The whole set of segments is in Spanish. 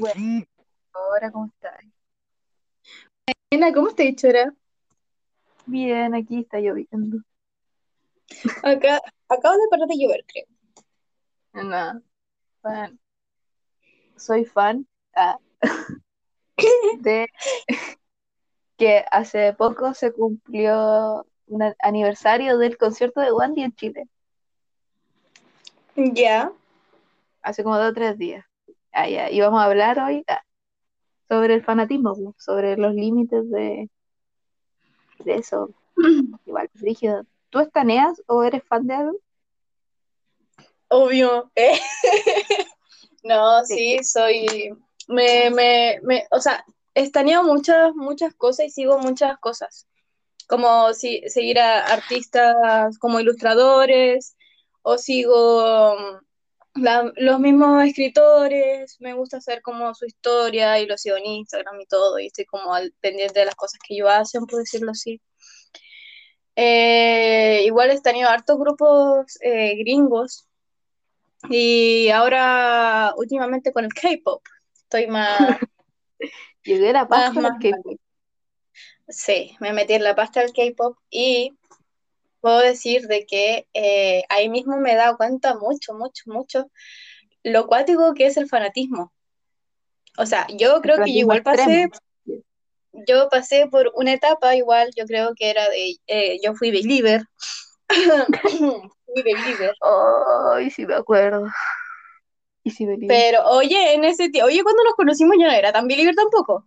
Bueno, ahora, ¿cómo estás? Nena, ¿cómo dicho ahora? Bien, aquí está lloviendo. Acá, acabo de parar de llover, creo. Nada, fan. Soy fan ah, de que hace poco se cumplió un aniversario del concierto de Wandy en Chile, Ya. hace como dos o tres días. Ah, ya, Y vamos a hablar hoy ah, sobre el fanatismo, pues, sobre los límites de, de eso. Igual, Brígido, ¿tú estaneas o eres fan de algo? Obvio. ¿eh? No, ¿De sí, soy. Me, me, me, o sea, estaneo muchas, muchas cosas y sigo muchas cosas. Como si, seguir a artistas como ilustradores, o sigo la- los mismos escritores, me gusta hacer como su historia y lo sigo en Instagram y todo, y estoy como al pendiente de las cosas que ellos hacen, por decirlo así. Eh, igual he tenido hartos grupos eh, gringos y ahora últimamente con el K-pop estoy más, Llegué a la pasta del K-pop. sí, me metí en la pasta del K-pop y puedo decir de que eh, ahí mismo me he dado cuenta mucho, mucho, mucho lo cuático que es el fanatismo. O sea, yo creo que yo igual pasé, extremo. yo pasé por una etapa igual, yo creo que era de, eh, yo fui believer, fui believer. Ay, sí me acuerdo. Y sí, Believer. Pero oye, en ese tiempo, oye, cuando nos conocimos yo no era tan believer tampoco.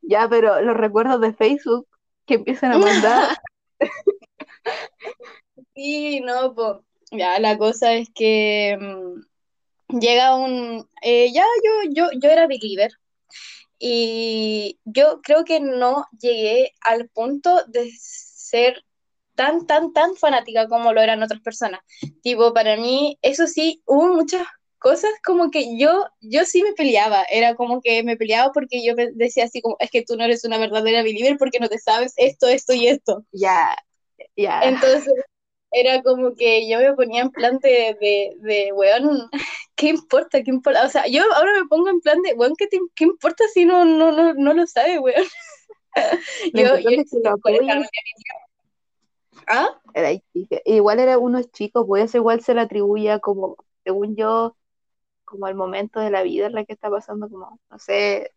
Ya, pero los recuerdos de Facebook que empiezan a mandar. Y no, pues, ya la cosa es que mm, llega un, eh, ya yo, yo, yo era believer y yo creo que no llegué al punto de ser tan, tan, tan fanática como lo eran otras personas. Tipo, para mí, eso sí, hubo muchas cosas como que yo, yo sí me peleaba, era como que me peleaba porque yo decía así como, es que tú no eres una verdadera believer porque no te sabes esto, esto y esto. Ya, Entonces, era como que yo me ponía en plan de, de, de weón, ¿qué importa? ¿Qué importa? O sea, yo ahora me pongo en plan de, weón, ¿qué, te- qué importa si no, no, no, no lo sabe, weón? Yo, yo que lo por. ¿Ah? Era. Igual era unos chicos, pues eso igual se le atribuye a como, según yo, como al momento de la vida en la que está pasando, como, no sé,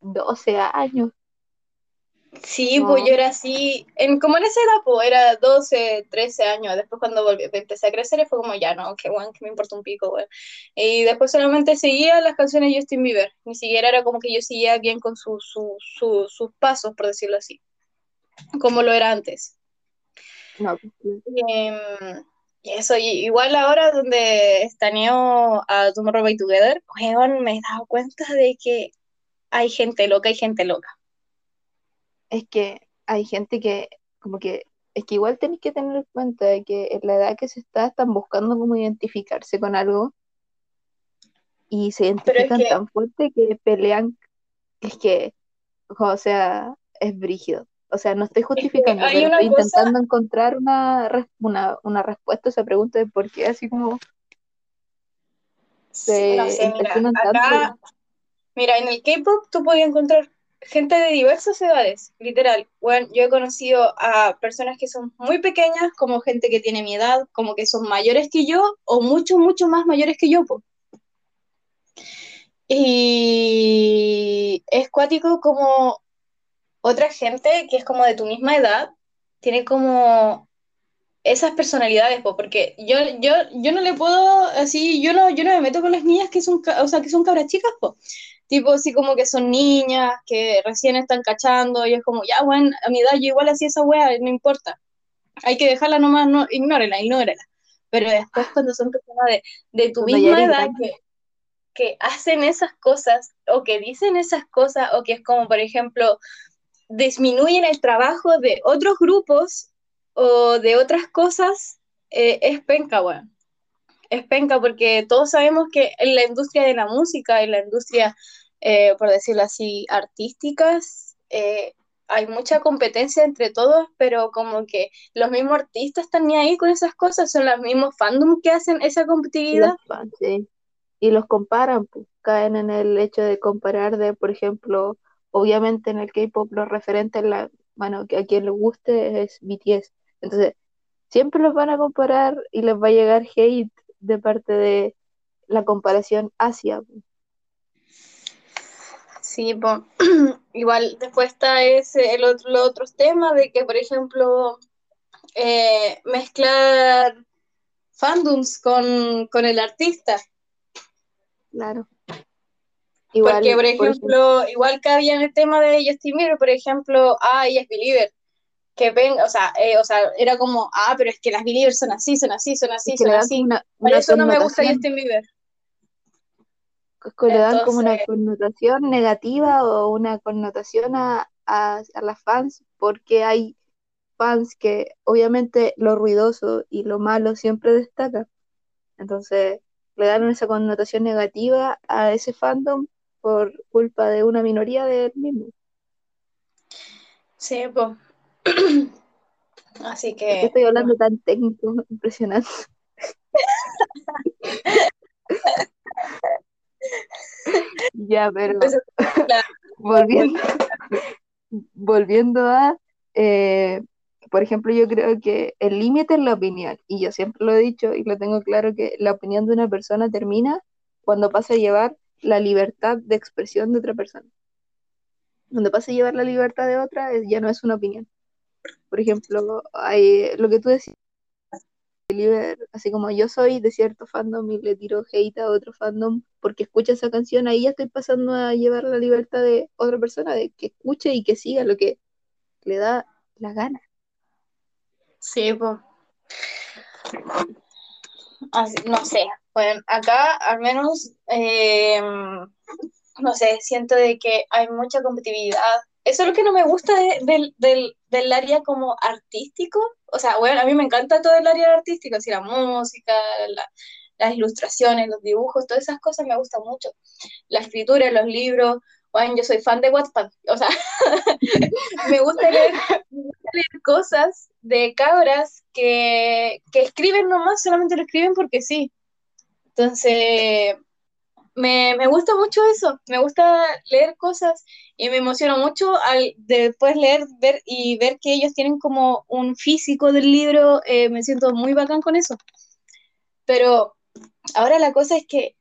12 años. Sí, pues No, yo era así, en, como en esa edad, pues era 12, 13 años, después cuando volví, empecé a crecer fue como ya, no, qué weón, que me importa un pico, weón. Y después solamente seguía las canciones de Justin Bieber, ni siquiera era como que yo seguía bien con su, su, su- sus pasos, por decirlo así, como lo era antes. no. pues, Em, y eso, y igual ahora donde estaneo a Tomorrow by Together, weón, me he dado cuenta de que hay gente loca, hay gente loca. Es que hay gente que, como que, es que igual tenéis que tener en cuenta de que en la edad que se está, están buscando como identificarse con algo y se es identifican que, tan fuerte que pelean, es que, o sea, es brígido. O sea, no estoy es que justificando, pero estoy cosa intentando encontrar una, una, una respuesta a esa pregunta de por qué así como Sí, no se sé, mira, tanto. mira, en el K-pop tú puedes encontrar gente de diversas edades, literal. Bueno, yo he conocido a personas que son muy pequeñas, como gente que tiene mi edad, como que son mayores que yo, o mucho, mucho más mayores que yo, po. Y es cuático como otra gente que es como de tu misma edad, tiene como esas personalidades, po, porque yo, yo, yo no le puedo, así, yo no, yo no me meto con las niñas que son, o sea, que son cabras chicas, po. Tipo así como que son niñas, que recién están cachando, y es como, ya, bueno, a mi edad yo igual hacía esa wea, no importa. Hay que dejarla nomás, no, ignórela, ignórela. Pero después cuando son personas de, de tu Cuando misma edad que, que hacen esas cosas, o que dicen esas cosas, o que es como, por ejemplo, disminuyen el trabajo de otros grupos o de otras cosas, eh, es penca, weón. Es penca porque todos sabemos que en la industria de la música, en la industria, eh, por decirlo así, artísticas, eh, hay mucha competencia entre todos, pero como que los mismos artistas están ni ahí con esas cosas, son los mismos fandom que hacen esa competitividad. y los comparan, pues, caen en el hecho de comparar de, por ejemplo, obviamente en el K-pop los referentes, bueno, a quien le guste es BTS. Entonces, siempre los van a comparar y les va a llegar hate de parte de la comparación hacia. Sí, pues, igual después está ese, el otro, los otros temas de que, por ejemplo, eh, mezclar fandoms con, con el artista. Claro. Porque, por ejemplo, igual que había en el tema de Justin Bieber, por ejemplo, ah, ella es Believer, que ven, o sea, eh, o sea, era como, ah, pero es que las Believers son así, son así, son así, son así. por eso no me gusta Justin Bieber. Que le dan como una connotación negativa o una connotación a, a, a las fans, porque hay fans que obviamente lo ruidoso y lo malo siempre destaca. Entonces, le dan esa connotación negativa a ese fandom por culpa de una minoría del mismo. Sí, pues. Así que. estoy hablando tan técnico? Impresionante. ya, pero. volviendo, volviendo a. Eh, por ejemplo, yo creo que el límite es la opinión, y yo siempre lo he dicho y lo tengo claro que la opinión de una persona termina cuando pasa a llevar la libertad de expresión de otra persona. Cuando pasa a llevar la libertad de otra, ya no es una opinión. Por ejemplo, hay, lo que tú decías, así como yo soy de cierto fandom y le tiro hate a otro fandom porque escucha esa canción, ahí ya estoy pasando a llevar la libertad de otra persona, de que escuche y que siga lo que le da la gana. Sí, pues. no sé, bueno, acá al menos, eh, no sé, siento de que hay mucha competitividad. Eso es lo que no me gusta del, área como artístico. O sea, bueno, a mí me encanta todo el área artístico, así la música, las ilustraciones, los dibujos, todas esas cosas me gustan mucho. La escritura, los libros, bueno, yo soy fan de Wattpad, o sea, me gusta leer, cosas de cabras que, escriben nomás, solamente lo escriben porque sí. Entonces, me, gusta mucho eso, me gusta leer cosas y me emociona mucho al después leer ver y ver que ellos tienen como un físico del libro, eh, me siento muy bacán con eso. Pero ahora la cosa es que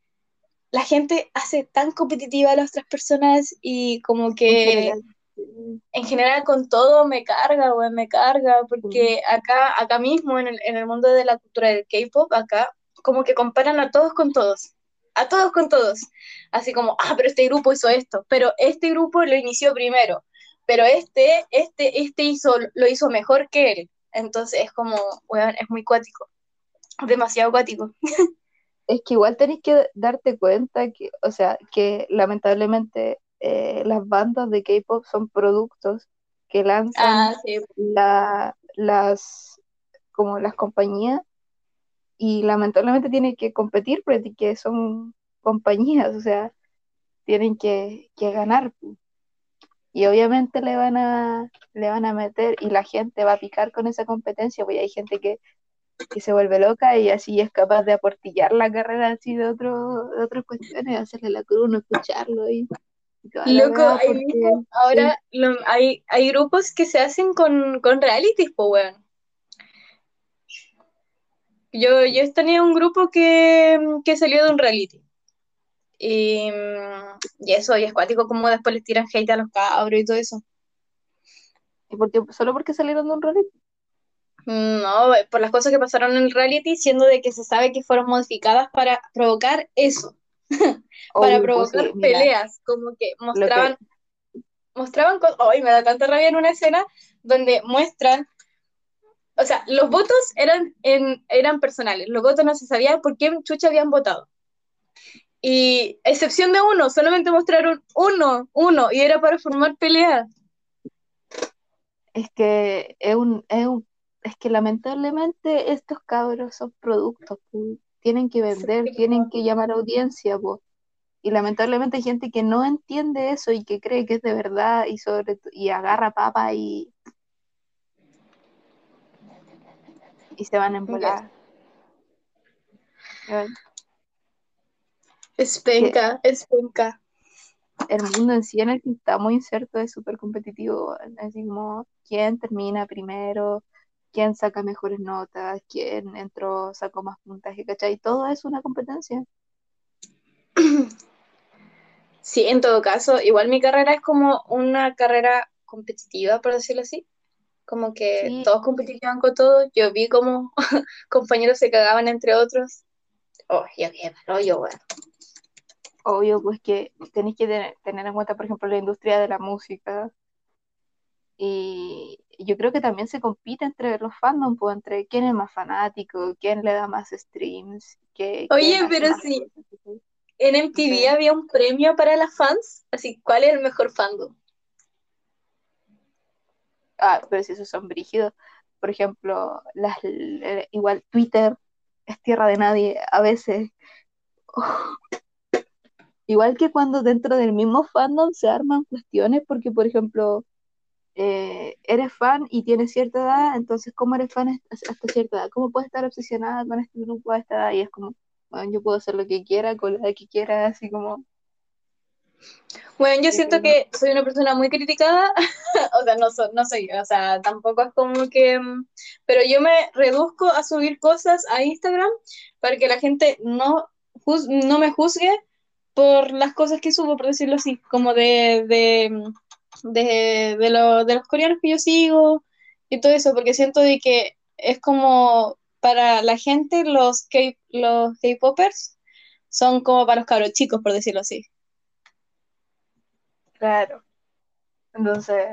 la gente hace tan competitiva a las otras personas y como que en general, con todo me carga, güey, me carga, porque acá, acá mismo en el, en el mundo de la cultura del K-pop, acá como que comparan a todos con todos, a todos con todos, así como, ah, pero este grupo hizo esto, pero este grupo lo inició primero, pero este, este, este hizo, lo hizo mejor que él, entonces es como, weón, es muy cuático, demasiado cuático. es que igual tenés que darte cuenta que, o sea, que lamentablemente eh, las bandas de K-pop son productos que lanzan ah, la, las como las compañías y lamentablemente tienen que competir porque son compañías, o sea, tienen que, que ganar. Y obviamente le van a le van a meter y la gente va a picar con esa competencia, porque hay gente que que se vuelve loca y así es capaz de aportillar la carrera así de, otro, de otras cuestiones, hacerle la cruz, no escucharlo y, Loco, ahora hay, hay grupos que se hacen con, con realities, pues weón. Yo, yo tenía un grupo que, que salió de un reality. Y, y, eso, y es cuático como después les tiran hate a los cabros y todo eso. ¿Y por ¿Solo porque salieron de un reality? No, por las cosas que pasaron en el reality, siendo de que se sabe que fueron modificadas para provocar eso, para provocar peleas, como que mostraban, mostraban, hoy me da tanta rabia en una escena donde muestran, o sea, los votos eran, en, eran personales, los votos no se sabía por qué Chucha habían votado. Y excepción de uno, solamente mostraron uno, uno, y era para formar peleas. Es que es un, es un es que lamentablemente estos cabros son productos, tienen que vender, tienen que llamar audiencia, y lamentablemente hay gente que no entiende eso y que cree que es de verdad y sobre y agarra papa y y se van a embolar. Es penca, es penca. El mundo en sí en el que está muy inserto es súper competitivo. Así como quién termina primero, quién saca mejores notas, quién entró, sacó más puntaje, ¿cachai? Todo es una competencia. Sí, en todo caso, igual mi carrera es como una carrera competitiva, por decirlo así. Como que Sí, todos competitían con todos. Yo vi como compañeros se cagaban entre otros. Oh, ya qué rollo, weón. obvio, pues que tenéis que tener, tener en cuenta, por ejemplo, la industria de la música. Y yo creo que también se compite entre los fandom, pues entre quién es más fanático, quién le da más streams, qué, Oye, pero sí, en MTV había un premio para las fans. Así, ¿cuál es el mejor fandom? Ah, pero si esos son brígidos, por ejemplo, las, eh, igual Twitter es tierra de nadie a veces. Igual que cuando dentro del mismo fandom se arman cuestiones, porque por ejemplo, eh, eres fan y tienes cierta edad, entonces ¿cómo eres fan hasta cierta edad? ¿Cómo puedes estar obsesionada con este grupo a esta edad? Y es como, bueno, yo puedo hacer lo que quiera, con la edad que quiera, así como, Bueno, yo siento que soy una persona muy criticada, o sea, no, so- no soy, o sea, tampoco es como que, pero yo me reduzco a subir cosas a Instagram para que la gente no, juz- no me juzgue por las cosas que subo, por decirlo así, como de, de, de, de, lo- de los coreanos que yo sigo y todo eso, porque siento de que es como para la gente los K-popers son como para los cabros chicos, por decirlo así. Claro. Entonces,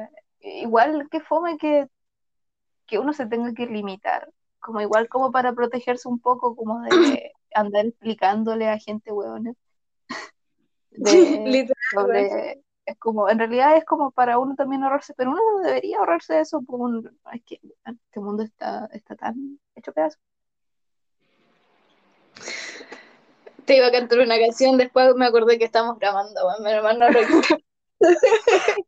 igual que fome que, que uno se tenga que limitar, como igual como para protegerse un poco, como de andar explicándole a gente hueona de sobre es como en realidad es como para uno también ahorrarse pero uno no debería ahorrarse eso porque un- es que este mundo está está tan hecho pedazo Te iba a cantar una canción, después me acordé que estamos grabando, menos mal no lo.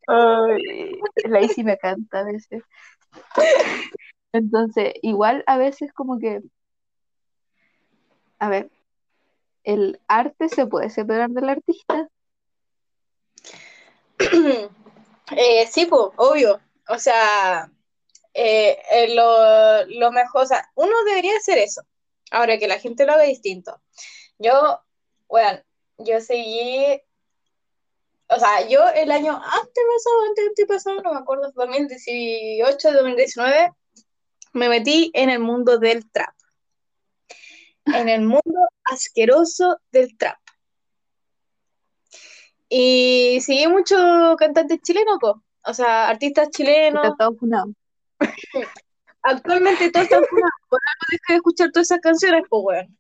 Ay, la Isi me canta a veces entonces igual a veces como que a ver el arte se puede separar del artista Eh, sí, pues, obvio. O sea, eh, eh, lo, lo mejor, o sea, uno debería hacer eso. Ahora que la gente lo haga distinto. Yo, bueno, yo seguí, o sea, yo el año antes pasado, antes antepasado, no me acuerdo, 2018, 2019, me metí en el mundo del trap. En el mundo asqueroso del trap. Y seguí muchos cantantes chilenos, po. O sea, artistas chilenos. está todo Actualmente todos están funados. Por algo dejé de escuchar todas esas canciones, pues, weón.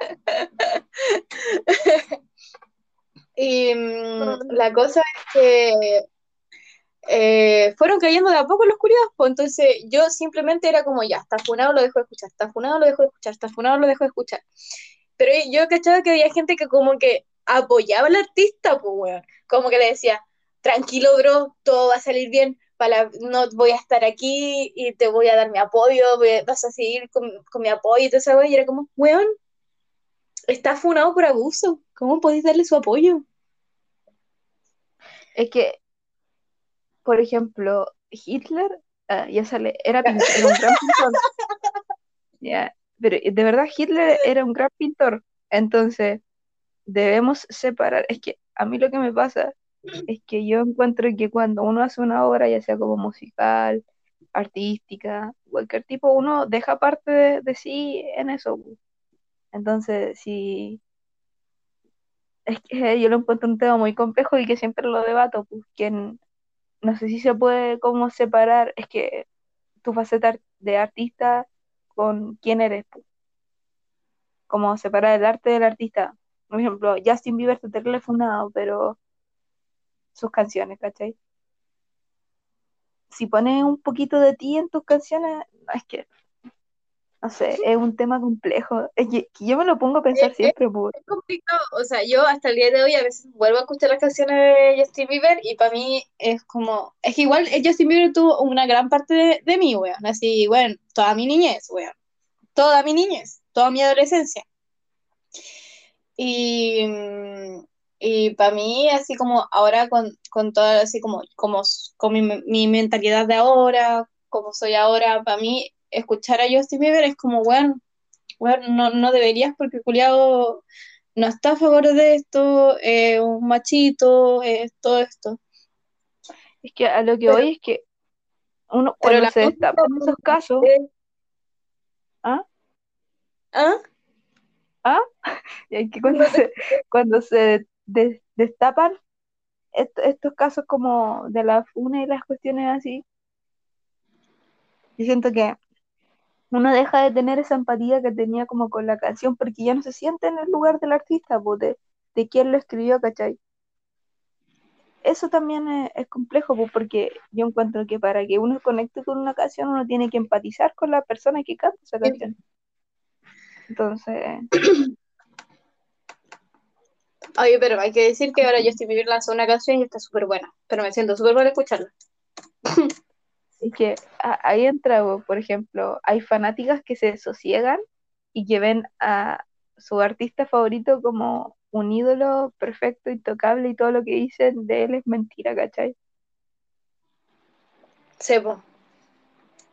Y mm, la cosa es que eh, fueron cayendo de a poco los curiados, pues entonces yo simplemente era como, ya, está funado, lo dejo de escuchar, está funado, lo dejo de escuchar, está funado, lo dejo de escuchar. Pero yo cachaba que había gente que como que apoyaba al artista, pues, weón. Como que le decía, tranquilo, bro, todo va a salir bien, para, no voy a estar aquí y te voy a dar mi apoyo, vas a seguir con, con mi apoyo y todo eso, y era como, weón, está funado por abuso, ¿cómo podéis darle su apoyo? es que por ejemplo Hitler ah, ya sale era pintor era un gran pintor ya pero de verdad Hitler era un gran pintor entonces debemos separar. Es que a mí lo que me pasa es que yo encuentro que cuando uno hace una obra, ya sea como musical, artística, cualquier tipo, uno deja parte de, de sí en eso. Entonces, sí, es que yo lo encuentro un tema muy complejo y que siempre lo debato, pues, que no sé si se puede como separar, es que tu faceta de artista con quién eres, pu. como separar el arte del artista. Por ejemplo, Justin Bieber está terrible funado, pero sus canciones, ¿cachai? Si pones un poquito de ti en tus canciones, no, es que, no sé, es un tema complejo. Es que, yo me lo pongo a pensar Es, siempre, por, es complicado, o sea, yo hasta el día de hoy a veces vuelvo a escuchar las canciones de Justin Bieber y para mí es como, es que igual el Justin Bieber tuvo una gran parte de, de mí, weón, así, bueno, toda mi niñez, weón, toda mi niñez, toda mi adolescencia. Y, y para mí, así como ahora con, con toda, así como, como con mi, mi mentalidad de ahora, como soy ahora, para mí escuchar a Justin Bieber es como, bueno, bueno no, no deberías porque culiado no está a favor de esto, eh, un machito, todo esto. Es que a lo que hoy es que uno cuando se música destapan esos casos, ¿ah? ¿Ah? Y hay que cuando se, cuando se des- destapan est- estos casos como de la funa y las cuestiones así, yo siento que uno deja de tener esa empatía que tenía como con la canción porque ya no se siente en el lugar del artista, de, de quién lo escribió, ¿cachai? Eso también es, es complejo, porque yo encuentro que para que uno conecte con una canción uno tiene que empatizar con la persona que canta esa canción. Entonces, Oye, pero hay que decir que ahora Justin Bieber lanzó una canción y está súper buena, pero me siento súper mal escucharla. Es que a- ahí entra, por ejemplo, hay fanáticas que se sosiegan y que ven a su artista favorito como un ídolo perfecto, intocable y todo lo que dicen de él es mentira, ¿cachai? Sebo.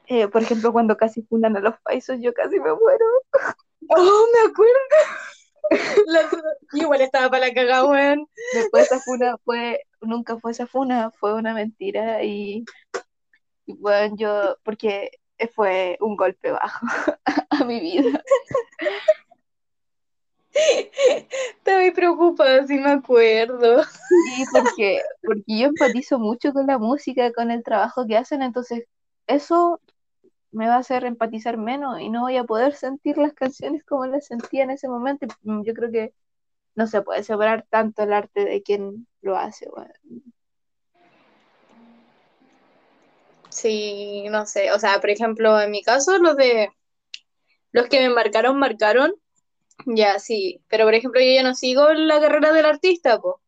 Eh, por ejemplo, cuando casi fundan a los paisos, yo casi me muero. Oh, me acuerdo. La- Igual estaba para la cagada, weón. Después esa funa fue, nunca fue esa funa, fue una mentira y, y bueno, yo, porque fue un golpe bajo a mi vida. Estaba preocupada, sí me acuerdo. Sí, porque, porque yo empatizo mucho con la música, con el trabajo que hacen, entonces eso me va a hacer empatizar menos y no voy a poder sentir las canciones como las sentía en ese momento. Mm, Yo creo que no se puede separar tanto el arte de quien lo hace, weón. Sí, no sé. O sea, por ejemplo, en mi caso, los de los que me marcaron, marcaron. Ya, sí. Pero por ejemplo, yo ya no sigo la carrera del artista, po.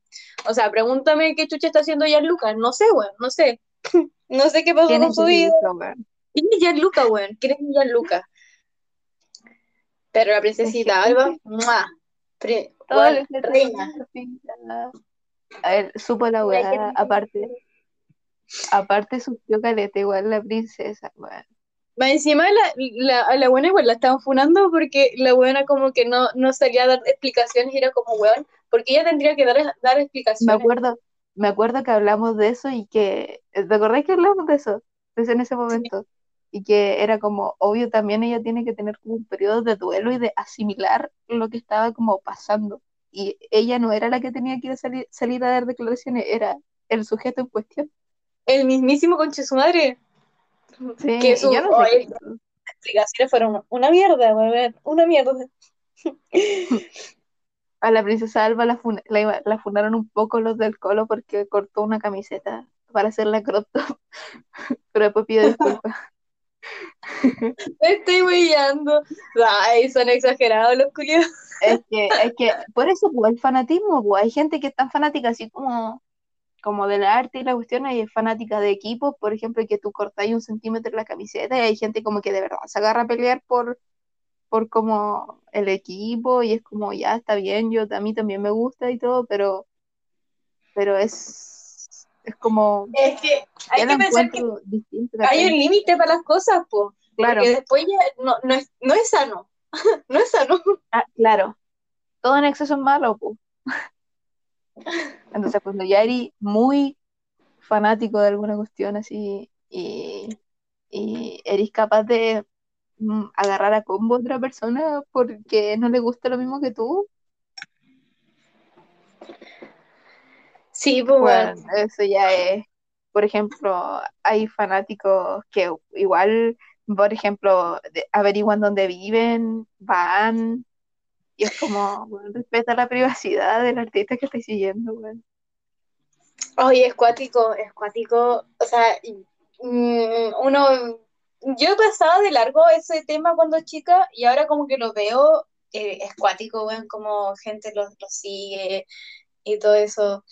O sea, pregúntame qué chucha está haciendo Gianluca. No sé, weón, no sé. No sé qué pasó ¿Quién con es su vida. ¿Quién es Gianluca, weón? ¿Quién es Gianluca? Pero la princesita Alba, ¡mua! Lo que reina. A ver, supo la weá, aparte, aparte sufrió caleta, igual la princesa, weón. Más encima la, la, a la buena igual la estaban funando porque la buena como que no, no salía a dar explicaciones y era como, weón, porque ella tendría que dar, dar Me explicaciones. acuerdo, me acuerdo que hablamos de eso y que, ¿te acordás que hablamos de eso? Desde en ese momento. Y que era como, obvio, también ella tiene que tener como un periodo de duelo y de asimilar lo que estaba como pasando. Y ella no era la que tenía que salir, salir a dar declaraciones, era el sujeto en cuestión. El mismísimo conche su madre. Sí, Que sus no sé qué- explicaciones fueron una mierda, una mierda. A la princesa Alba la, fun- la, la fundaron un poco los del Colo porque cortó una camiseta para hacerla crop top, pero después pidió disculpas. Me estoy weyando. Ay, son exagerados los culiados. Es que, es que, por eso, pues, el fanatismo, pues, hay gente que es tan fanática así como, como del arte y la cuestión, y es fanática de equipos, por ejemplo, que tú cortáis un centímetro la camiseta, y hay gente como que de verdad se agarra a pelear por, por como el equipo, y es como, ya, está bien, yo, a mí también me gusta y todo, pero, pero es, es como, Es que hay que pensar que hay un límite para las cosas, po. Claro, Porque después ya no, no, es, no es sano. no es sano. ah, claro, todo en exceso es malo, pues. Entonces, cuando ya eres muy fanático de alguna cuestión así y, y eres capaz de mm, agarrar a combo a otra persona porque no le gusta lo mismo que tú, Sí, pues, bueno, eso ya es, por ejemplo, hay fanáticos que igual, por ejemplo, averiguan dónde viven, van, y es como, bueno, respeta la privacidad del artista que estáis siguiendo, weón. Oye, es cuático, es cuático. O sea, mm, uno. Yo pasaba de largo ese tema cuando chica y ahora como que lo veo, eh, es cuático, weón, como gente lo, lo sigue y todo eso.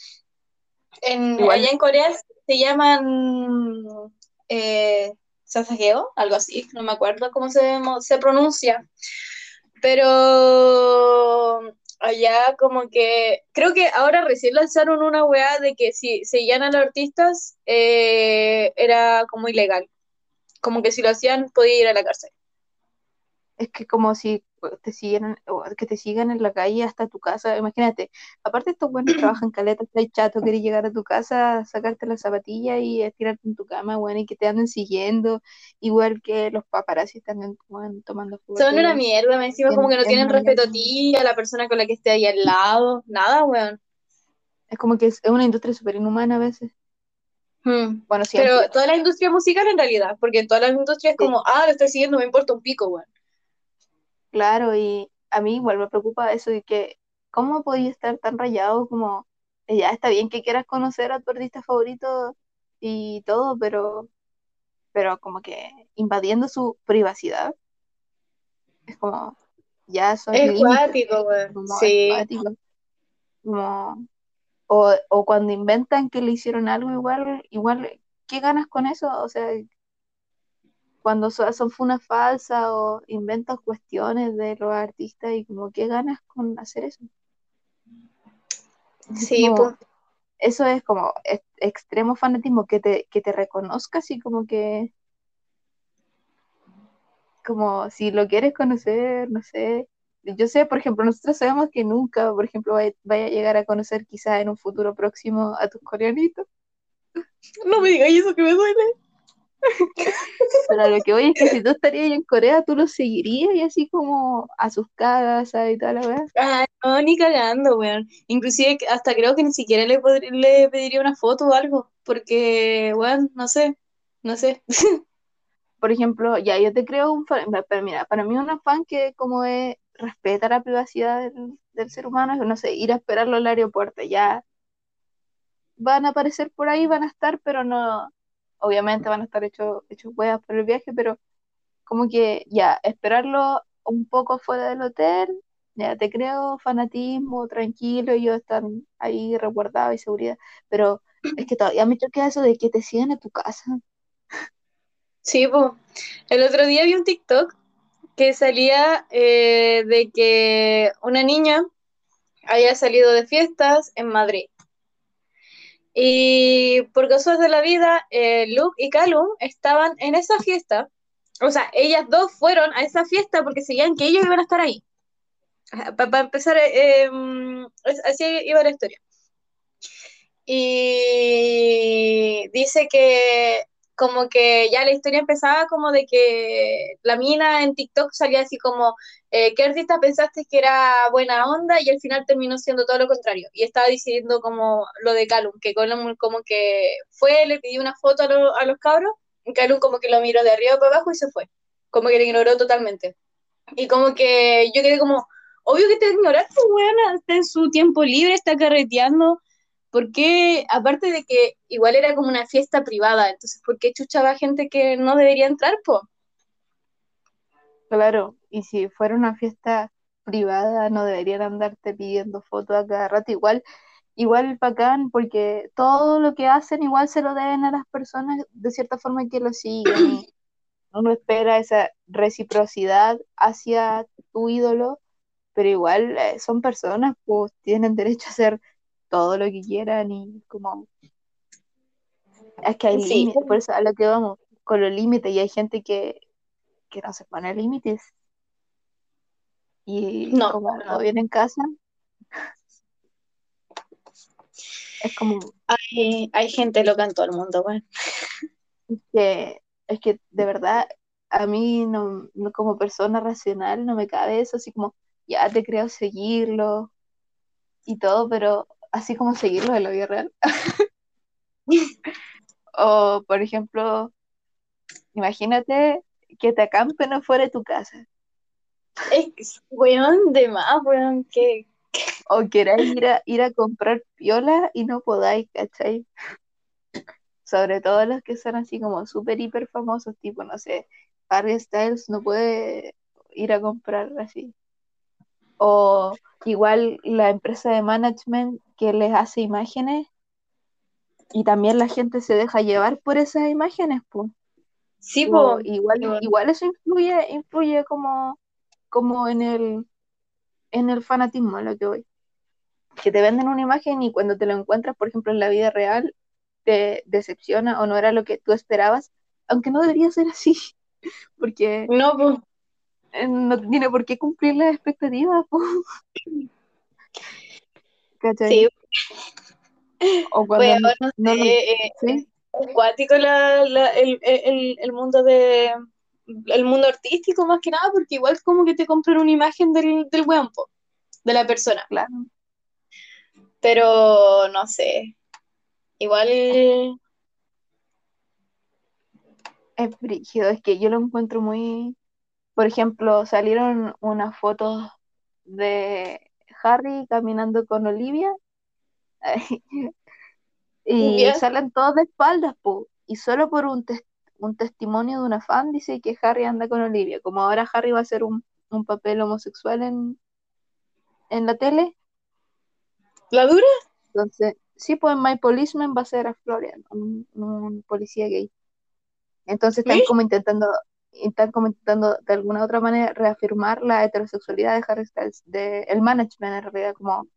En, Igual. allá en Corea se llaman eh, sasageo, algo así, no me acuerdo cómo se, se pronuncia. Pero allá como que, creo que ahora recién lanzaron una weá de que si seguían a los artistas eh, era como ilegal. Como que si lo hacían podía ir a la cárcel. Es que como si te siguieran, que te sigan en la calle hasta tu casa, imagínate, aparte estos buenos trabajan caleta, hay chato, querés llegar a tu casa, sacarte la zapatilla y estirarte en tu cama, bueno, y que te anden siguiendo, igual que los paparazzi también tomando fotos. Son una mierda, me encima como que no tienen respeto a ti, a la persona con la que esté ahí al lado, nada, weón. Es como que es una industria súper inhumana a veces. Hmm. Bueno, Pero toda la industria musical en realidad, porque en todas las industrias es como, ah, lo estoy siguiendo, me importa un pico, weón. Claro, y a mí igual me preocupa eso de que, ¿cómo podía estar tan rayado como, eh, ya está bien que quieras conocer a tu artista favorito y todo, pero, pero como que invadiendo su privacidad, es como, ya son Es cuático, Sí. Como, o, o cuando inventan que le hicieron algo igual, igual, ¿qué ganas con eso? O sea, cuando son, funas falsas o inventas cuestiones de los artistas y como qué ganas con hacer eso. Sí, pues. Eso es como extremo fanatismo, que te, que te reconozcas y como que como si lo quieres conocer, no sé. Yo sé, por ejemplo, nosotros sabemos que nunca, por ejemplo, vaya, vaya a llegar a conocer quizás en un futuro próximo a tus coreanitos. No me digas eso que me duele. Pero lo que voy es que si tú estarías en Corea, tú lo seguirías y así como a sus casas y toda la weá. Ah, no, ni cagando, weón. Inclusive hasta creo que ni siquiera le, le pediría una foto o algo, porque, weón, no sé, no sé. Por ejemplo, ya yo te creo un fan, pero mira, para mí una fan que como es, respeta la privacidad del, del ser humano, es, no sé, ir a esperarlo al aeropuerto, ya van a aparecer por ahí, van a estar, pero no, obviamente van a estar hechos hechos huevas por el viaje, pero como que ya, esperarlo un poco fuera del hotel, ya te creo fanatismo, tranquilo, yo están ahí resguardado y seguridad, pero es que todavía me choquea eso de que te sigan a tu casa. Sí, pues. El otro día vi un TikTok que salía eh, de que una niña había salido de fiestas en Madrid y por cosas de la vida, eh, Luke y Callum estaban en esa fiesta. O sea, ellas dos fueron a esa fiesta porque seguían que ellos iban a estar ahí. Para empezar, eh, em, así iba la historia. Y dice que como que ya la historia empezaba como de que la mina en TikTok salía así como, eh, ¿qué artista pensaste que era buena onda? Y al final terminó siendo todo lo contrario. Y estaba diciendo como lo de Calum, que Calum como que fue, le pidió una foto a, los cabros, y Calum como que lo miró de arriba para abajo y se fue. Como que le ignoró totalmente. Y como que yo quedé como, obvio que te ignoraste, buena, está en su tiempo libre, está carreteando porque aparte de que igual era como una fiesta privada, entonces ¿por qué chuchaba gente que no debería entrar, po? Claro, y si fuera una fiesta privada no deberían andarte pidiendo fotos a cada rato, igual, igual bacán, porque todo lo que hacen igual se lo deben a las personas de cierta forma que lo siguen uno espera esa reciprocidad hacia tu ídolo, pero igual eh, son personas, pues tienen derecho a ser todo lo que quieran y como... Es que hay límites, por eso a lo que vamos, con los límites, y hay gente que, que no se pone límites. Y no, como no viene en casa, es como... Hay, hay gente loca en todo el mundo, bueno. Es que, es que de verdad, a mí no, como persona racional no me cabe eso, así como, ya te creo seguirlo y todo, pero así como seguirlo en la vida real. o, por ejemplo, imagínate que te acampen afuera de tu casa. Es, weón, de más, weón, que... O queráis ir a, ir a comprar piola y no podáis, ¿cachai? Sobre todo los que son así como súper, hiper famosos, tipo, no sé, Harry Styles no puede ir a comprar así. O igual la empresa de management que les hace imágenes y también la gente se deja llevar por esas imágenes, pues. Sí, pues. Igual, igual eso influye, influye como, como en el en el fanatismo, a lo que voy. Que te venden una imagen y cuando te lo encuentras, por ejemplo, en la vida real, te decepciona o no era lo que tú esperabas, aunque no debería ser así, porque No, pues. Eh, no tiene por qué cumplir las expectativas. po. ¿Cachai? Sí, O cuando Pues, no, no no lo- sé, eh, ¿sí? es cuático la, la- el, el, el mundo de el mundo artístico más que nada, porque igual como que te compran una imagen del, del weón, po, de la persona. claro. Pero no sé. Igual Es brígido, es que yo lo encuentro muy, por ejemplo, salieron unas fotos de Harry caminando con Olivia y salen todos de espaldas, po, y solo por un, tes- un testimonio de una fan dice que Harry anda con Olivia, como ahora Harry va a hacer un, un papel homosexual en, en la tele, ¿La dura? entonces, sí, pues My Policeman va a ser a Florian, un, un policía gay. Entonces están como intentando, están como intentando de alguna otra manera reafirmar la heterosexualidad de Harry Styles, de el management en realidad, como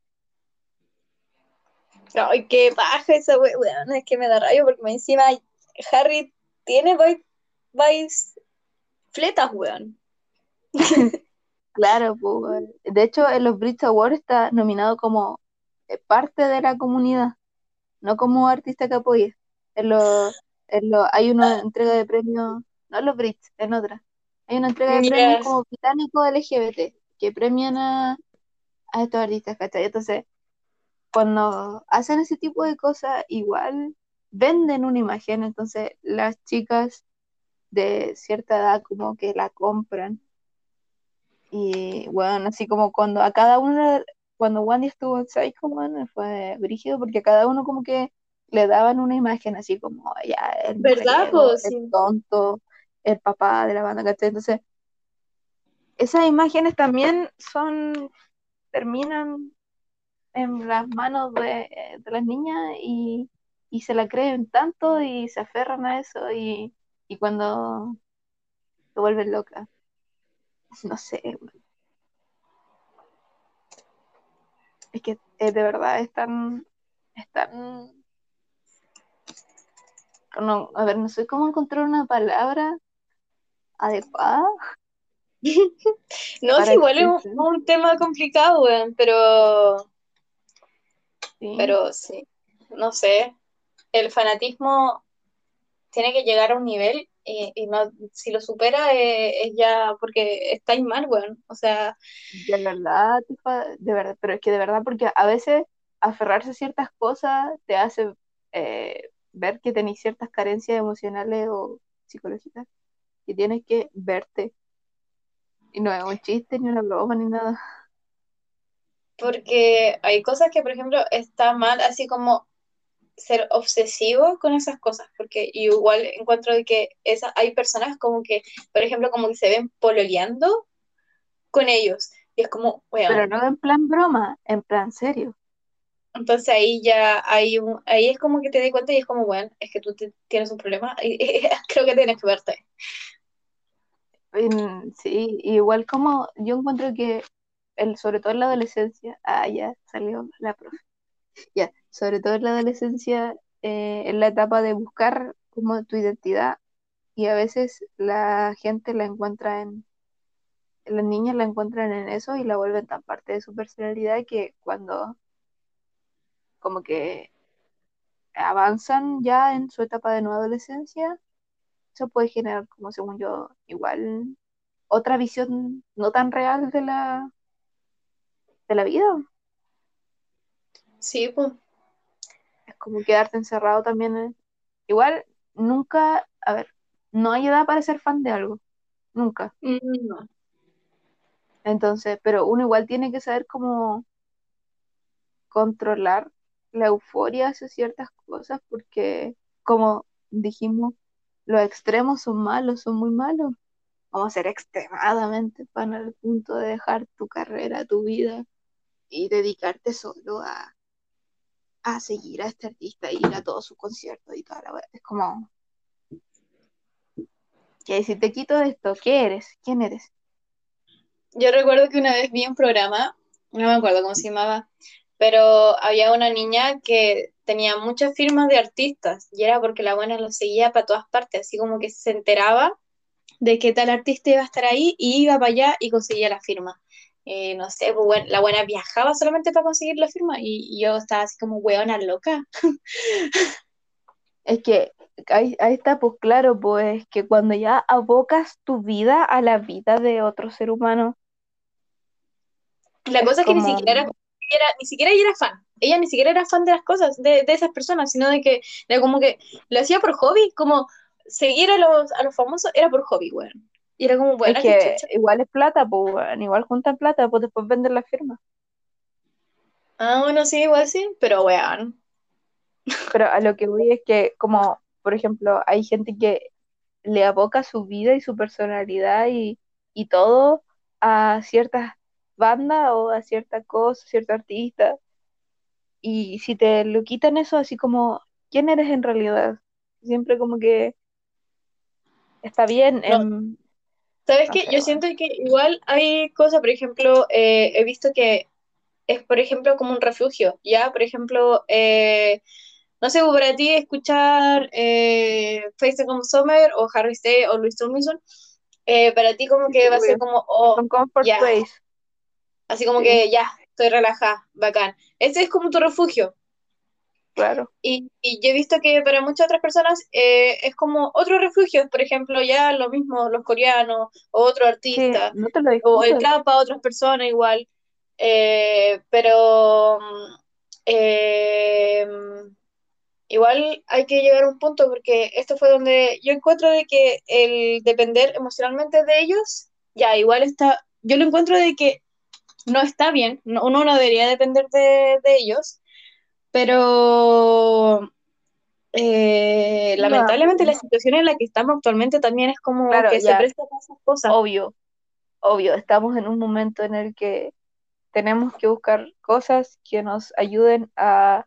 Ay, qué paja esa we- weón, es que me da rayo porque encima Harry tiene vibes fletas, weón. claro, pues, de hecho en los Brit Awards está nominado como eh, parte de la comunidad, no como artista que apoya. En lo, en lo, hay una entrega de premios, no los Brits, en otra. Hay una entrega de premios como británico LGBT que premian a, a estos artistas, ¿cachai? Entonces, cuando hacen ese tipo de cosas, igual venden una imagen, entonces las chicas de cierta edad como que la compran. Y bueno, así como cuando a cada uno, cuando Wandy estuvo en Psycho, bueno, fue brígido porque a cada uno como que le daban una imagen así como ya el el tonto, el papá de la banda, ¿cachai? Entonces, esas imágenes también son, terminan en las manos de, de las niñas y, y se la creen tanto y se aferran a eso y, y cuando se vuelven locas, no sé, es que eh, de verdad es tan, es tan, no, a ver, no sé cómo encontrar una palabra adecuada No, sí, igual es un, tema complicado, weón, pero, ¿sí? pero sí, no sé. El fanatismo tiene que llegar a un nivel y, y no, si lo supera eh, es ya porque estáis mal, weón. O sea, De verdad, de verdad, pero es que de verdad, porque a veces aferrarse a ciertas cosas te hace eh, ver que tenéis ciertas carencias emocionales o psicológicas y tienes que verte. Y no es un chiste, ni una broma, ni nada. porque hay cosas que, por ejemplo, está mal, así como ser obsesivo con esas cosas, porque igual encuentro que esa, hay personas como que, por ejemplo, como que se ven pololeando con ellos, y es como, Pero weón, no en plan broma, en plan serio. entonces ahí ya hay un, ahí es como que te das cuenta y es como, weón, es que tú te- tienes un problema, y, creo que tienes que verte. En- sí, igual como yo encuentro que, el, sobre todo en la adolescencia, ah, ya salió la profe, ya, sobre todo en la adolescencia, eh, en la etapa de buscar como tu identidad y a veces la gente la encuentra en, las niñas la encuentran en eso y la vuelven tan parte de su personalidad que cuando como que avanzan ya en su etapa de no adolescencia, eso puede generar como según yo igual otra visión no tan real de la, de la vida. Sí, pues, Es como quedarte encerrado también. en- Igual nunca, a ver, no hay edad para ser fan de algo, nunca. no. Entonces, pero uno igual tiene que saber cómo controlar la euforia hacia ciertas cosas, porque como dijimos, los extremos son malos, son muy malos. Vamos a ser extremadamente fan al punto de dejar tu carrera, tu vida y dedicarte solo a, a seguir a este artista, ir a todos sus conciertos y toda la wea. Es como, que si te quito esto, ¿qué eres? ¿Quién eres? Yo recuerdo que una vez vi un programa no me acuerdo cómo se llamaba, pero había una niña que tenía muchas firmas de artistas y era porque la buena lo seguía para todas partes, así como que se enteraba de que tal artista iba a estar ahí y iba para allá y conseguía la firma. Eh, no sé, pues, la buena viajaba solamente para conseguir la firma y, yo estaba así como hueona loca. Es que ahí, ahí, está, pues claro, pues que cuando ya abocas tu vida a la vida de otro ser humano. La cosa es que ni siquiera era, ni siquiera ella era fan. Ella ni siquiera era fan de las cosas, de, de esas personas, sino de que era como que lo hacía por hobby, como seguir a los, a los famosos era por hobby, weón. Y era como, bueno, es que igual es plata, pues, igual juntan plata, pues después venden la firma. Ah, bueno, sí, igual sí, pero weón. Pero a lo que voy es que, como, por ejemplo, hay gente que le aboca su vida y su personalidad y, y todo a ciertas bandas o a cierta cosa, cierto artista. Y si te lo quitan eso, así como, ¿quién eres en realidad? Siempre como que está bien. en ¿Sabes qué? Yo siento que igual hay cosas, por ejemplo, eh, he visto que es, por ejemplo, como un refugio, ¿ya? Por ejemplo, eh, no sé, para ti escuchar eh, Face como Summer o Harry Styles o Louis Tomlinson, eh, para ti como que va a ser como, oh, comfort place. Así como que ya, estoy relajada, bacán. Ese es como tu refugio, Claro. Y, y, yo he visto que para muchas otras personas eh, es como otro refugio, por ejemplo, ya lo mismo los coreanos, o otro artista, o el trap a otras personas igual. Eh, pero eh, igual hay que llegar a un punto porque esto fue donde yo encuentro de que el depender emocionalmente de ellos, ya igual está, yo lo encuentro de que no está bien, uno no debería depender de, de ellos, pero eh, lamentablemente la situación en la que estamos actualmente también es como que se presta para esas cosas. Obvio, obvio, estamos en un momento en el que tenemos que buscar cosas que nos ayuden a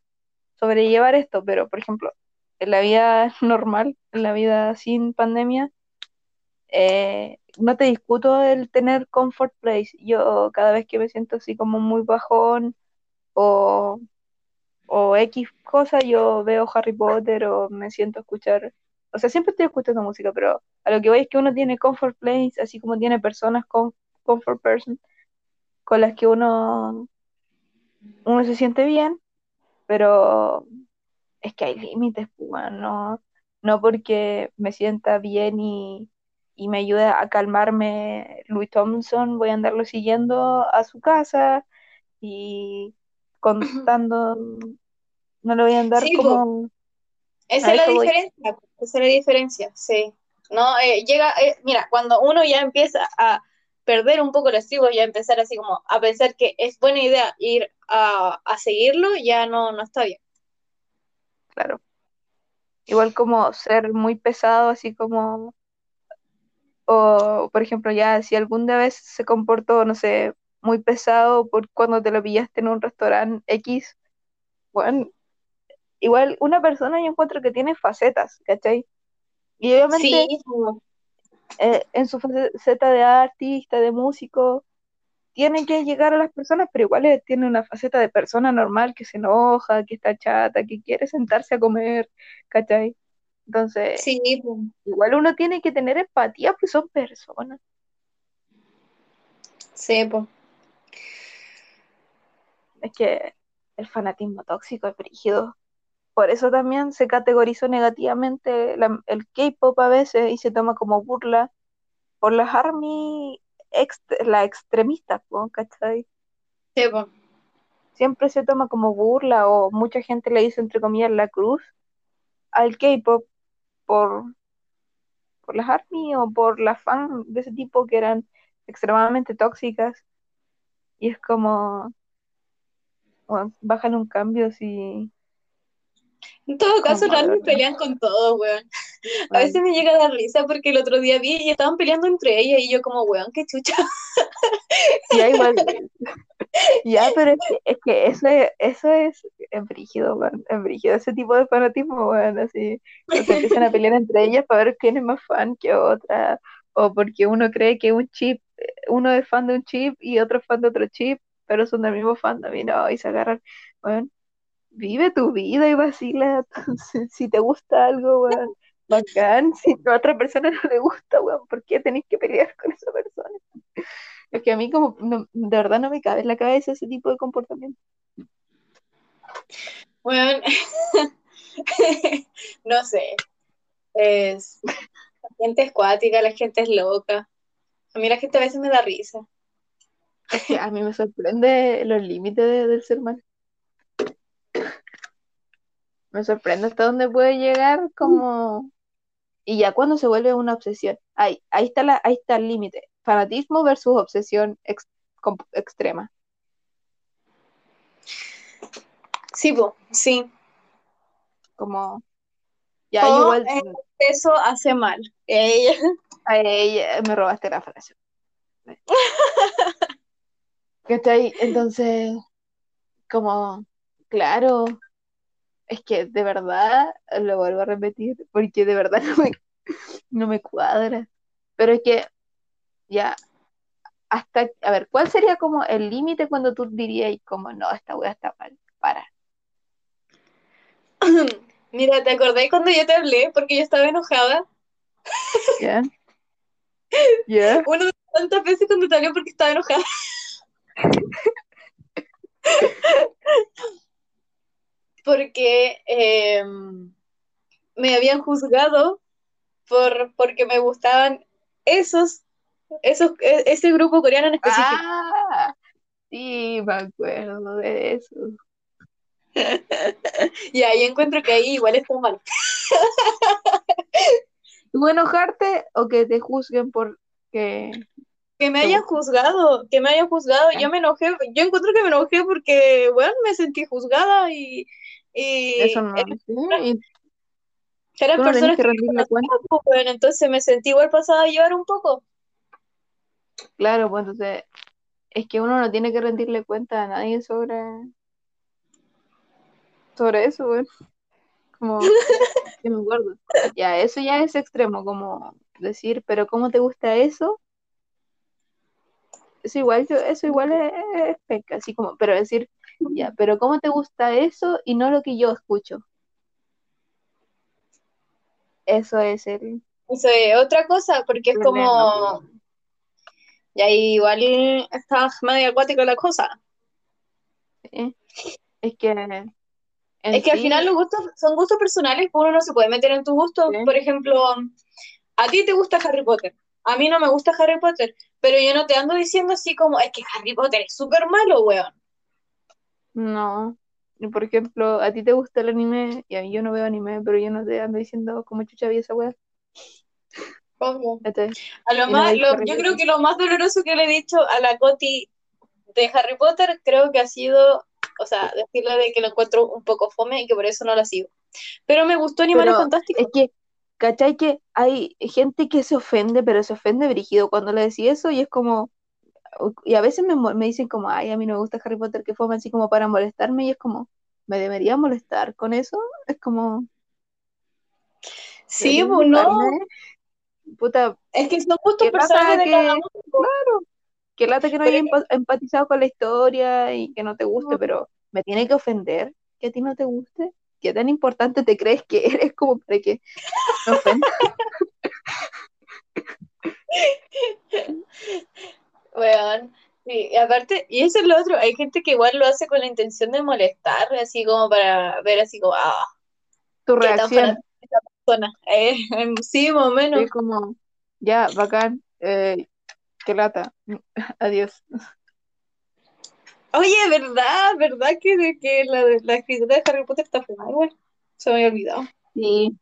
sobrellevar esto, pero por ejemplo, en la vida normal, en la vida sin pandemia, eh, no te discuto el tener comfort place. Yo cada vez que me siento así como muy bajón o o X cosa, yo veo Harry Potter o me siento a escuchar, o sea, siempre estoy escuchando música, pero a lo que voy es que uno tiene comfort place, así como tiene personas comfort person, con las que uno, uno se siente bien, pero es que hay límites, pues, no, no porque me sienta bien y, y me ayuda a calmarme Louis Thompson, voy a andarlo siguiendo a su casa y contando, no lo voy a andar como... Esa es la diferencia, esa es la diferencia, sí. No, eh, llega, eh, mira, cuando uno ya empieza a perder un poco el estribos y a empezar así como a pensar que es buena idea ir a, a seguirlo, ya no, no está bien. Claro. Igual como ser muy pesado, así como, o por ejemplo, ya si alguna vez se comportó, no sé, muy pesado por cuando te lo pillaste en un restaurante X, bueno, igual una persona yo encuentro que tiene facetas, ¿cachai? Y obviamente eh, en su faceta de artista, de músico, tiene que llegar a las personas, pero igual tiene una faceta de persona normal que se enoja, que está chata, que quiere sentarse a comer, ¿cachai? Entonces, igual uno tiene que tener empatía, pues son personas. Sí, pues es que el fanatismo tóxico es brígido. Por eso también se categorizó negativamente el K-pop a veces y se toma como burla por las army, la extremista, ¿cachai? Sí, Siempre se toma como burla o mucha gente le dice entre comillas la cruz al K-pop por, por las army o por las fans de ese tipo que eran extremadamente tóxicas. Y es como, bajan un cambio si... En todo caso, realmente pelean con todo, weón. A veces me llega a dar risa porque el otro día vi y estaban peleando entre ellas y yo como, weón, qué chucha. Ya, igual. ya, pero es que, es que eso, es, eso es Es brígido ese tipo de fanatismo, weón. Así, se empiezan a pelear entre ellas para ver quién es más fan que otra. O porque uno cree que un chip, uno es fan de un chip y otro es fan de otro chip pero son del mismo fandom y no, y se agarran, bueno, vive tu vida y vacila, si te gusta algo, weón, bacán, si a otra persona no le gusta, weón, ¿por qué tenéis que pelear con esa persona? Es que a mí como, de verdad no me cabe en la cabeza ese tipo de comportamiento. Bueno, no sé, es, la gente es cuática, la gente es loca, a mí la gente a veces me da risa. A mí me sorprende los límites del ser humano. Me sorprende hasta dónde puede llegar como... Y ya cuando se vuelve una obsesión. Ahí, ahí, está, la, ahí está el límite. Fanatismo versus obsesión extrema. Sí, sí. Como... Ya, igual... eso hace mal. Ella... ella me robaste la frase. ahí Entonces, como, claro, es que de verdad, lo vuelvo a repetir, porque de verdad no me, no me cuadra. Pero es que, ya, hasta, a ver, ¿cuál sería como el límite cuando tú dirías, como, no, esta wea está mal, para? Mira, ¿te acordás cuando yo te hablé? Porque yo estaba enojada. ¿Ya? ¿Ya? Una de tantas veces cuando te hablé porque estaba enojada. porque em, me habían juzgado por porque me gustaban esos, esos, e, ese grupo coreano en específico. Ah, sí, me acuerdo de eso. y ahí encuentro que ahí igual está mal. ¿Tú enojarte o que te juzguen por que que me hayan juzgado, que me hayan juzgado, yo me enojé, yo encuentro que me enojé porque, bueno, me sentí juzgada y... Eso no, eran, personas que, cuenta. Pues, bueno, entonces me sentí igual pasada a llevar un poco. Claro, pues entonces, es que uno no tiene que rendirle cuenta a nadie sobre, sobre eso, güey. Como, que me acuerdo. Ya, eso ya es extremo, como decir, pero ¿cómo te gusta eso? eso igual, eso igual es, peca, así como, pero decir, ya, pero ¿cómo te gusta eso y no lo que yo escucho? Eso es el... Eso es otra cosa, porque es como... Y ahí igual está medio acuático la cosa. Es que... Es que al final los gustos son gustos personales, uno no se puede meter en tu gusto. Por ejemplo, a ti te gusta Harry Potter a mí no me gusta Harry Potter, pero yo no te ando diciendo así como, es que Harry Potter es súper malo, weón. No. Por ejemplo, a ti te gusta el anime y a mí yo no veo anime, pero yo no te ando diciendo como chucha vi esa. Este, a lo más, yo creo que lo más doloroso que le he dicho a la Coti de Harry Potter creo que ha sido, o sea, decirle de que lo encuentro un poco fome y que por eso no la sigo. Pero me gustó Animales Fantásticos. Es que ¿Cachai? Que hay gente que se ofende, pero se ofende brígido cuando le decís eso y es como, y a veces me, me, dicen como, ay, a mí no me gusta Harry Potter, que fue así como para molestarme y es como, ¿me debería molestar con eso? Es como... Sí, pues no. Puta, es que son gustos personales de cada uno. Claro, que lata que no haya empatizado con la historia y que no te guste, pero me tiene que ofender que a ti no te guste. ¿qué tan importante te crees que eres como para que no Bueno, sí, aparte, y eso es lo otro, hay gente que igual lo hace con la intención de molestar, así como para ver así como, ah, tu reacción. Eh, sí, más o menos. Sí, como, ya, bacán, eh, qué lata, adiós. Oye, ¿verdad? ¿Verdad que, de, que la, la escritura de Harry Potter está fumada igual? Se me había olvidado. Sí,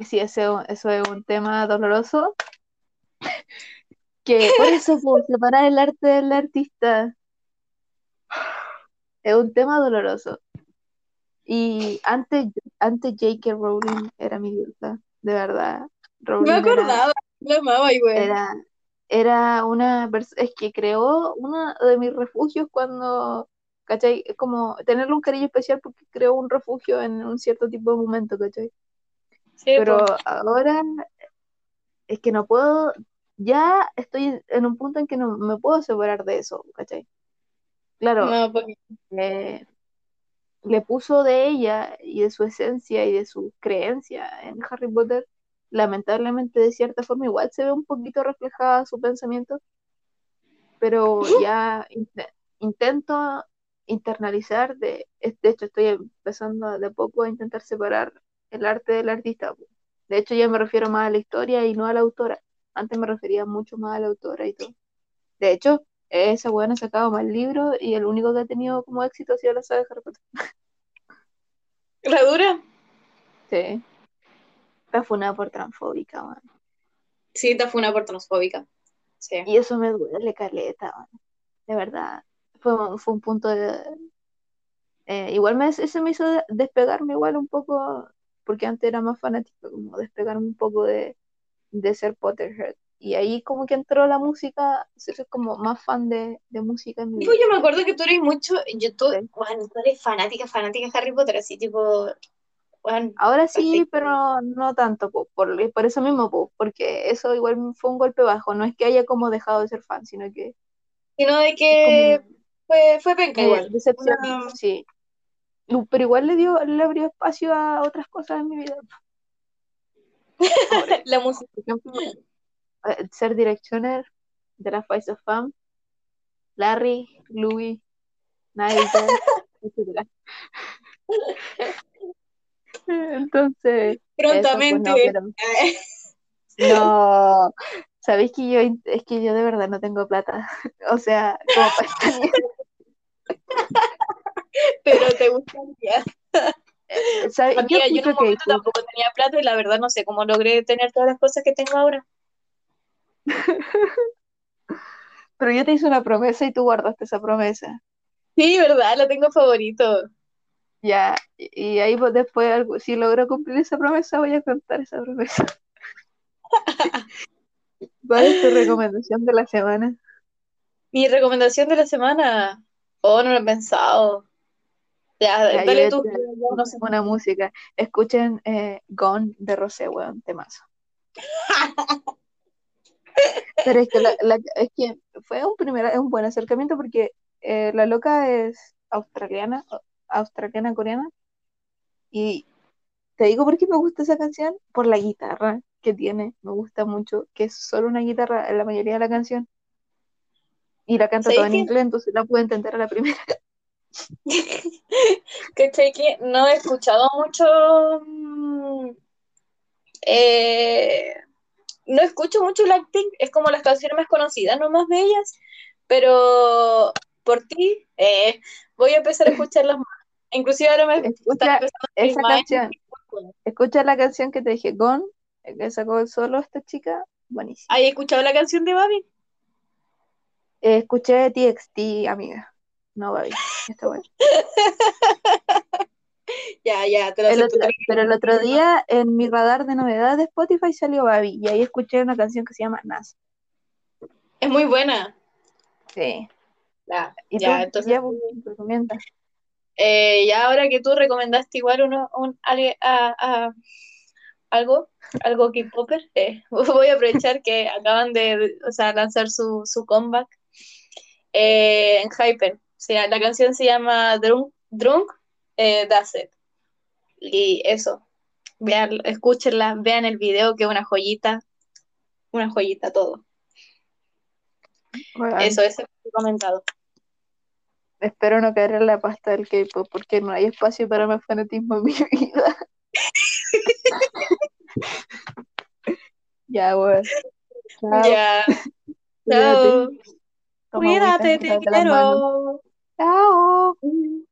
sí, eso, eso es un tema doloroso. Que por eso, por separar el arte del artista. Es un tema doloroso. Y antes, antes J.K. Rowling era mi diosa, de verdad. me acordaba, la amaba igual. Era, era una es que creó uno de mis refugios cuando, ¿cachai? Como tenerle un cariño especial porque creó un refugio en un cierto tipo de momento, ¿cachai? Pero ahora es que no puedo, ya estoy en un punto en que no me puedo separar de eso, ¿cachai? Claro, No, porque eh, le puso de ella y de su esencia y de su creencia en Harry Potter, lamentablemente de cierta forma igual se ve un poquito reflejada su pensamiento, pero ya inte- intento internalizar, de, de hecho estoy empezando de poco a intentar separar el arte del artista. De hecho ya me refiero más a la historia y no a la autora. Antes me refería mucho más a la autora y todo. De hecho, esa buena ha sacado más libros y el único que ha tenido como éxito ha sido la saga de Harry Potter. la dura. Sí. Está funada por transfóbica, man. Sí, fue una por transfóbica. Sí. Y eso me duele, caleta, man. De verdad. Fue, un- fue un punto de... eh, igual me, ese me hizo de- despegarme igual un poco, porque antes era más fanático, como despegarme un poco de, de ser Potterhead. Y ahí como que entró la música, ser como más fan de, de música en mi yo me acuerdo que tú eres mucho, yo tú, Sí. bueno, tú eres fanática, fanática de Harry Potter, así tipo, bueno, Ahora sí, pero no, tanto, po, por, por eso mismo, po, porque eso igual fue un golpe bajo. No es que haya como dejado de ser fan, sino que Sino de que como fue, fue penca igual. decepcionó, Una- sí. Pero igual le dio, le abrió espacio a otras cosas en mi vida. La música. por ejemplo, eh, ser directioner de la Face of Fam, Larry, Louis, Nigel, etcétera. Entonces, eso, pues Prontamente. no, no, sabéis que yo, es que yo de verdad no tengo plata, o sea, como para pero te gustaría. ¿Sabes? Yo Amiga, yo en escucho un momento tampoco tenía plata y la verdad no sé cómo logré tener todas las cosas que tengo ahora. pero yo te hice una promesa y tú guardaste esa promesa. Sí, verdad, la tengo favorito. Ya, y ahí pues, después, si logro cumplir esa promesa, voy a contar esa promesa. ¿Cuál es tu recomendación de la semana? Mi recomendación de la semana. Oh, no lo he pensado. Ya, dale tú. no sé. una música. Escuchen eh, Gone de Rosé, weón, temazo. Pero es que, la, la- es que fue un, primer, un buen acercamiento porque eh, la loca es australiana, australiana coreana. Y te digo por qué me gusta esa canción, por la guitarra que tiene, me gusta mucho, que es solo una guitarra en la mayoría de la canción. Y la canta toda ¿Sabes en inglés, entonces la puedo entender a la primera. ¿Cachai que no he escuchado mucho? mm, eh, no escucho mucho Blackpink, es como las canciones más conocidas nomás de ellas, pero por ti eh, voy a empezar a escucharlas más. Inclusive ahora me está Escucha empezando a ir esa canción, escucha la canción que te dije, Gone, eh, que sacó solo esta chica, buenísima. ¿Has escuchado la canción de Babi? Eh, escuché TXT, amiga. No, Babi, está bueno. Ya, ya, te lo El otro- pero el otro día en mi radar de novedades de Spotify salió Babi y ahí escuché una canción que se llama Nas. Es muy buena. Sí. Ya, ¿Y ya, tú? entonces, Ya, pues, recomiendas. Eh, ya ahora que tú recomendaste igual uno, un, ale- a- a- algo, algo K-Popper, eh, voy a aprovechar que acaban de, o sea, lanzar su, su comeback eh, en Hyper. O sea, la canción se llama Drunk, Drunk That's It. Y eso, vean, escúchenla, vean el video que es una joyita, una joyita todo. Bueno, Eso, eso he comentado. Espero no caer en la pasta del K-pop porque no hay espacio para más fanatismo en mi vida. Ya, bueno. Chao. Ya, Cuídate. chao. Agüita, Cuídate, te quiero. Chao. Mm.